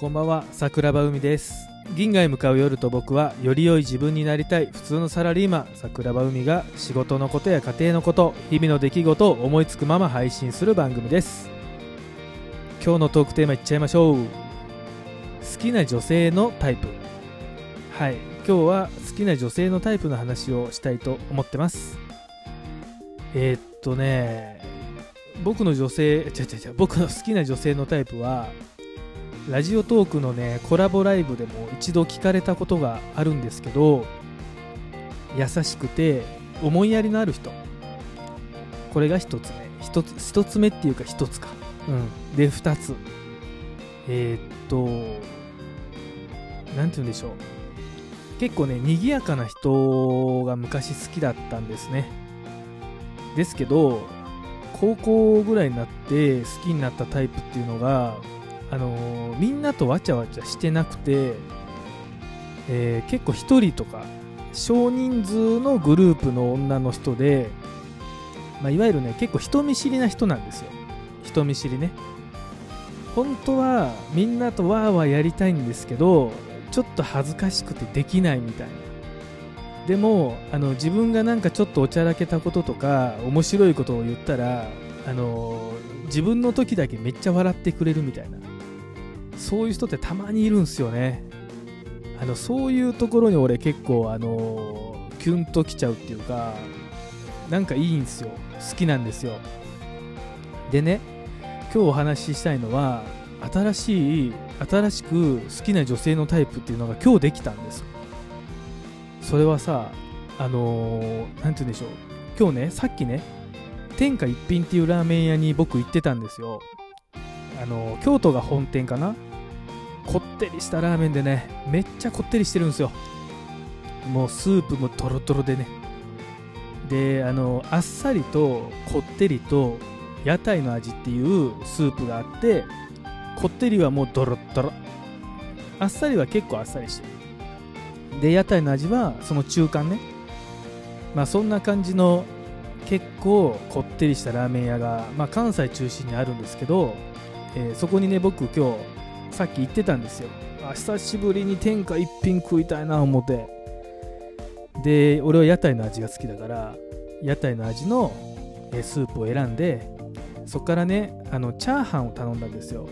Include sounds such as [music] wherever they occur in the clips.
こんばんは桜庭海です。銀河へ向かう夜と僕はより良い自分になりたい普通のサラリーマン桜庭海が仕事のことや家庭のこと日々の出来事を思いつくまま配信する番組です。今日のトークテーマいっちゃいましょう。好きな女性のタイプ。はい今日は好きな女性のタイプの話をしたいと思ってます。えー、っとね僕の女性違う違う違う僕の好きな女性のタイプはラジオトークのねコラボライブでも一度聞かれたことがあるんですけど優しくて思いやりのある人。これが1つ目。1つ1つ目っていうか1つか。うん。で2つ。えー、っと何て言うんでしょう。結構ね賑やかな人が昔好きだったんですね。ですけど高校ぐらいになって好きになったタイプっていうのがあのー、みんなとわちゃわちゃしてなくて、えー、結構1人とか少人数のグループの女の人で、まあ、いわゆるね結構人見知りな人なんですよ。人見知りね。本当はみんなとわーわーやりたいんですけどちょっと恥ずかしくてできないみたいな。でもあの自分がなんかちょっとおちゃらけたこととか面白いことを言ったらあの自分の時だけめっちゃ笑ってくれるみたいな。そういう人ってたまにいるんすよね。あのそういうところに俺結構あのキュンときちゃうっていうかなんかいいんですよ。好きなんですよ。でね今日お話ししたいのは新しい新しく好きな女性のタイプっていうのが今日できたんです。それはさあの何、て言うんでしょう。今日ねさっきね天下一品っていうラーメン屋に僕行ってたんですよ。あの京都が本店かな。ってりしたラーメンでねめっちゃこってりしてるんですよ。もうスープもトロトロでね。であのあっさりとこってりと屋台の味っていうスープがあってこってりはもうドロッドロ。あっさりは結構あっさりしてる。で屋台の味はその中間ね。まあそんな感じの結構こってりしたラーメン屋が、まあ、関西中心にあるんですけど、えー、そこにね僕今日さっき言ってたんですよ。久しぶりに天下一品食いたいな思って。で俺は屋台の味が好きだから屋台の味のスープを選んでそこからねあのチャーハンを頼んだんですよ。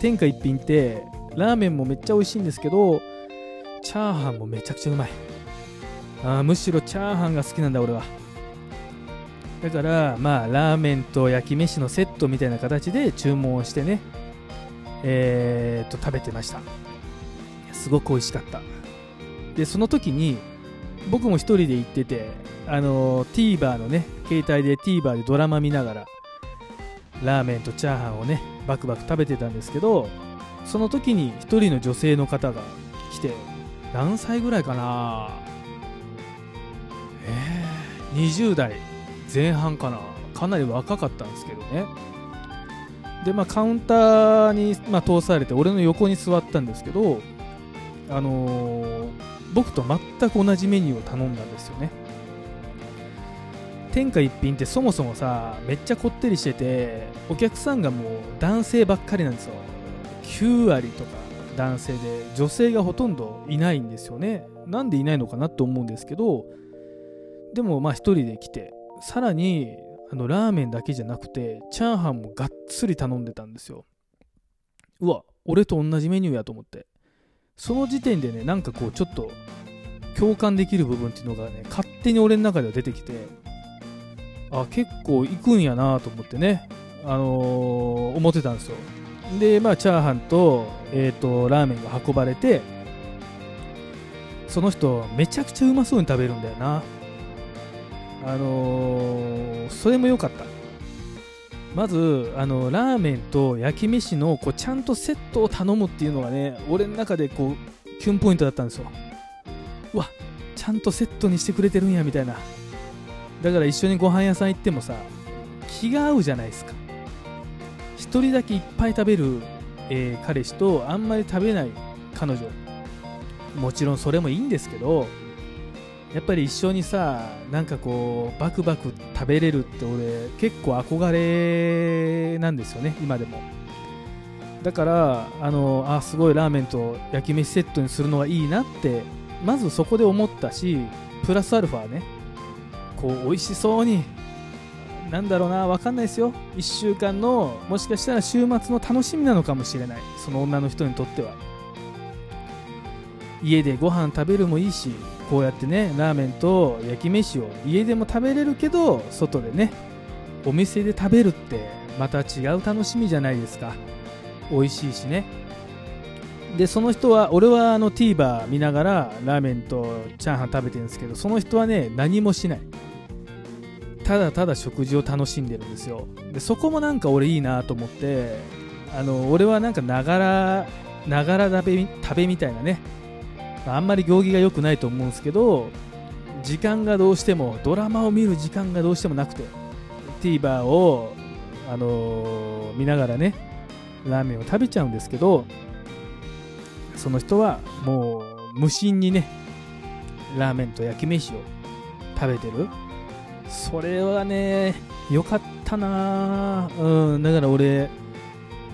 天下一品ってラーメンもめっちゃ美味しいんですけどチャーハンもめちゃくちゃうまい。あむしろチャーハンが好きなんだ俺は。だからまあラーメンと焼き飯のセットみたいな形で注文をしてねえー、と食べてました。すごく美味しかった。でその時に僕も1人で行っててあの TVer のね携帯で TVer でドラマ見ながらラーメンとチャーハンをねバクバク食べてたんですけどその時に1人の女性の方が来て何歳ぐらいかな？えー、20代前半かな？かなり若かったんですけどね。で、まあ、カウンターに、まあ、通されて俺の横に座ったんですけど、あのー、僕と全く同じメニューを頼んだんですよね。天下一品ってそもそもさめっちゃこってりしててお客さんがもう男性ばっかりなんですよ。9割とか男性で女性がほとんどいないんですよね。なんでいないのかなと思うんですけどでもまあ1人で来てさらにあのラーメンだけじゃなくてチャーハンもがっつり頼んでたんですよ。うわ俺と同じメニューやと思って。その時点でねなんかこうちょっと共感できる部分っていうのがね勝手に俺の中では出てきてあ結構行くんやなと思ってねあのー、思ってたんですよ。でまあチャーハンと,、えーとラーメンが運ばれてその人めちゃくちゃうまそうに食べるんだよな。あのー、それも良かった。まずあのラーメンと焼き飯のこうちゃんとセットを頼むっていうのがね俺の中でこうキュンポイントだったんですよ。うわちゃんとセットにしてくれてるんやみたいな。だから一緒にご飯屋さん行ってもさ気が合うじゃないですか。1人だけいっぱい食べる、えー、彼氏とあんまり食べない彼女。もちろんそれもいいんですけどやっぱり一緒にさなんかこうバクバク食べれるって俺結構憧れなんですよね今でも。だからあのあすごいラーメンと焼き飯セットにするのがいいなってまずそこで思ったしプラスアルファね。こう美味しそうになんだろうな分かんないですよ。1週間のもしかしたら週末の楽しみなのかもしれない。その女の人にとっては。家でご飯食べるもいいしこうやってねラーメンと焼き飯を家でも食べれるけど外でねお店で食べるってまた違う楽しみじゃないですか。美味しいしね。でその人は俺はあの TVer 見ながらラーメンとチャーハン食べてるんですけどその人はね何もしない。ただただ食事を楽しんでるんですよ。でそこもなんか俺いいなと思ってあの俺はなんかながらながら食べ食べみたいなねあんまり行儀が良くないと思うんですけど時間がどうしてもドラマを見る時間がどうしてもなくて TVer を、あのー、見ながらねラーメンを食べちゃうんですけどその人はもう無心にねラーメンと焼き飯を食べてる。それはね良かったなうんだから俺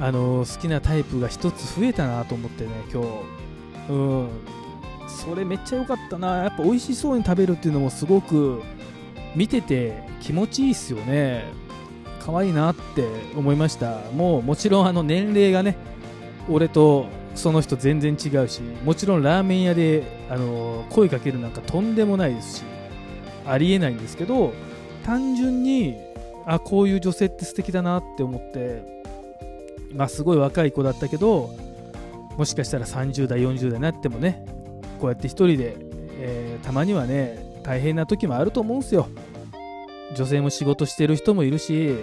あの、好きなタイプが1つ増えたなと思ってね今日。うん。それめっちゃ良かったな。やっぱ美味しそうに食べるっていうのもすごく見てて気持ちいいっすよね。可愛いなって思いました。もうもちろんあの年齢がね俺とその人全然違うしもちろんラーメン屋であの声かけるなんかとんでもないですしありえないんですけど単純にあこういう女性って素敵だなって思ってまあすごい若い子だったけどもしかしたら30代40代になってもねこうやって1人で、えー、たまにはね大変な時もあると思うんすよ。女性も仕事してる人もいるし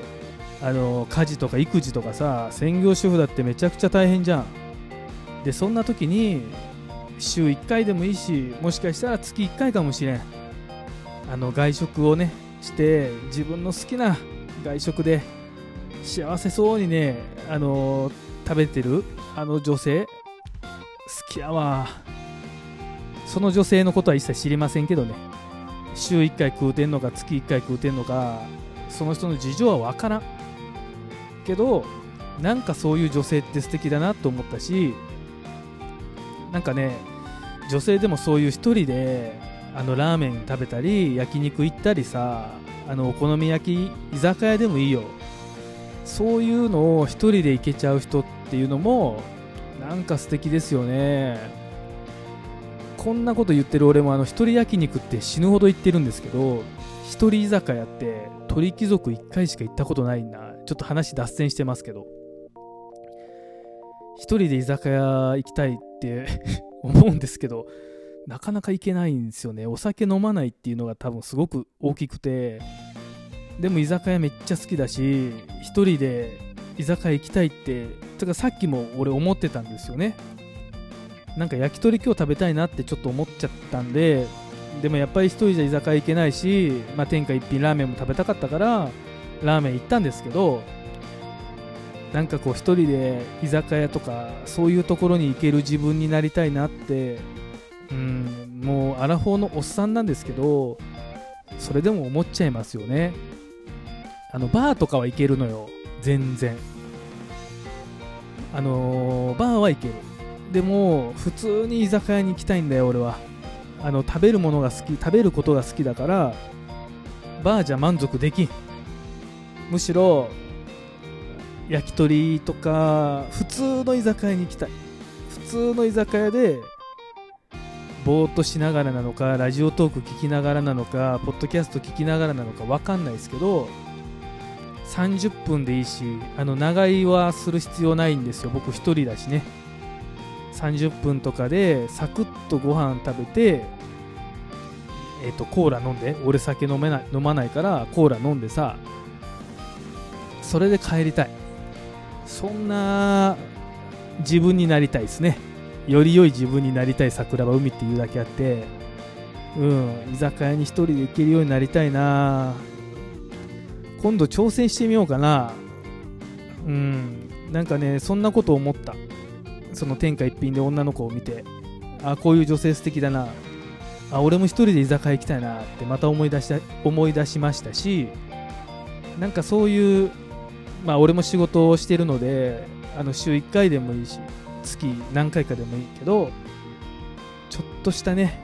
あの家事とか育児とかさ専業主婦だってめちゃくちゃ大変じゃん。でそんな時に週1回でもいいしもしかしたら月1回かもしれん。あの外食をねして自分の好きな外食で幸せそうにねあの食べてるあの女性好きやわ。その女性のことは一切知りませんけどね。週1回食うてんのか月1回食うてんのかその人の事情は分からん。けどなんかそういう女性って素敵だなと思ったしなんかね女性でもそういう1人であのラーメン食べたり焼肉行ったりさあのお好み焼き居酒屋でもいいよ。そういうのを1人で行けちゃう人っていうのもなんか素敵ですよね。こんなこと言ってる俺もあの一人焼肉って死ぬほど行ってるんですけど一人居酒屋って鳥貴族1回しか行ったことないな。ちょっと話脱線してますけど。一人で居酒屋行きたいって [laughs] 思うんですけどなかなか行けないんですよね。お酒飲まないっていうのが多分すごく大きくて。でも居酒屋めっちゃ好きだし一人で居酒屋行きたいっててかさっきも俺思ってたんですよね。なんか焼き鳥今日食べたいなってちょっと思っちゃったんででもやっぱり1人じゃ居酒屋行けないし、まあ、天下一品ラーメンも食べたかったからラーメン行ったんですけどなんかこう1人で居酒屋とかそういうところに行ける自分になりたいなってうんもうアラフォーのおっさんなんですけどそれでも思っちゃいますよね。あのバーとかは行けるのよ。全然。あのー、バーは行ける。でも普通に居酒屋に行きたいんだよ俺は。あの食べるものが好き食べることが好きだからバーじゃ満足できん。むしろ焼き鳥とか普通の居酒屋に行きたい。普通の居酒屋でぼーっとしながらなのかラジオトーク聞きながらなのかポッドキャスト聞きながらなのか分かんないですけど30分でいいしあの長居はする必要ないんですよ僕1人だしね。30分とかでサクッとご飯食べてえっ、ー、とコーラ飲んで俺酒飲めない飲まないからコーラ飲んでさそれで帰りたい。そんな自分になりたいですね。より良い自分になりたい桜庭海っていうだけあって。うん居酒屋に1人で行けるようになりたいな。今度挑戦してみようかな。うんなんかねそんなこと思った。その天下一品で女の子を見てあこういう女性素敵だな。あ俺も一人で居酒屋行きたいなってまた思い出した思い出しましたしなんかそういうまあ俺も仕事をしてるのであの週1回でもいいし月何回かでもいいけどちょっとしたね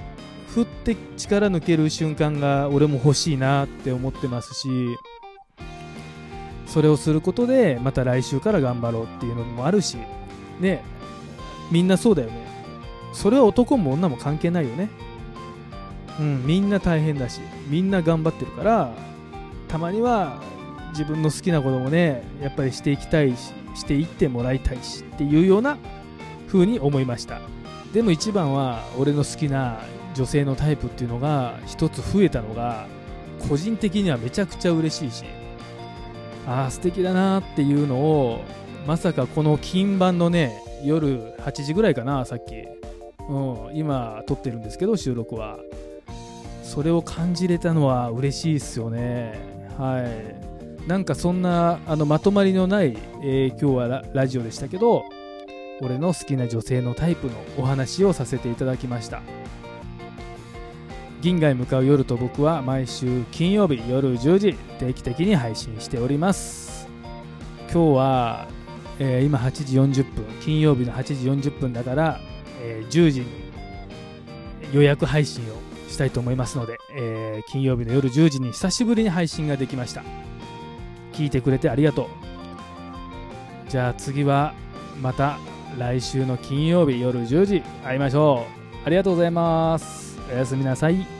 振って力抜ける瞬間が俺も欲しいなって思ってますしそれをすることでまた来週から頑張ろうっていうのもあるしね。みんなそうだよね。それは男も女も関係ないよね。うんみんな大変だしみんな頑張ってるからたまには自分の好きなこともねやっぱりしていきたいししていってもらいたいしっていうような風に思いました。でも一番は俺の好きな女性のタイプっていうのが一つ増えたのが個人的にはめちゃくちゃ嬉しいしああ素敵だなっていうのをまさかこの金盤のね夜8時ぐらいかなさっき、うん、今撮ってるんですけど収録は。それを感じれたのは嬉しいですよね。はい。なんかそんなあのまとまりのない、えー、今日はラジオでしたけど俺の好きな女性のタイプのお話をさせていただきました。銀河へ向かう夜と僕は毎週金曜日夜10時定期的に配信しております。今日は、えー、今8時40分金曜日の8時40分だから、えー、10時に予約配信をしたいと思いますので、えー、金曜日の夜10時に久しぶりに配信ができました。聞いてくれてありがとう。じゃあ次はまた来週の金曜日夜10時会いましょう。ありがとうございます。おやすみなさい。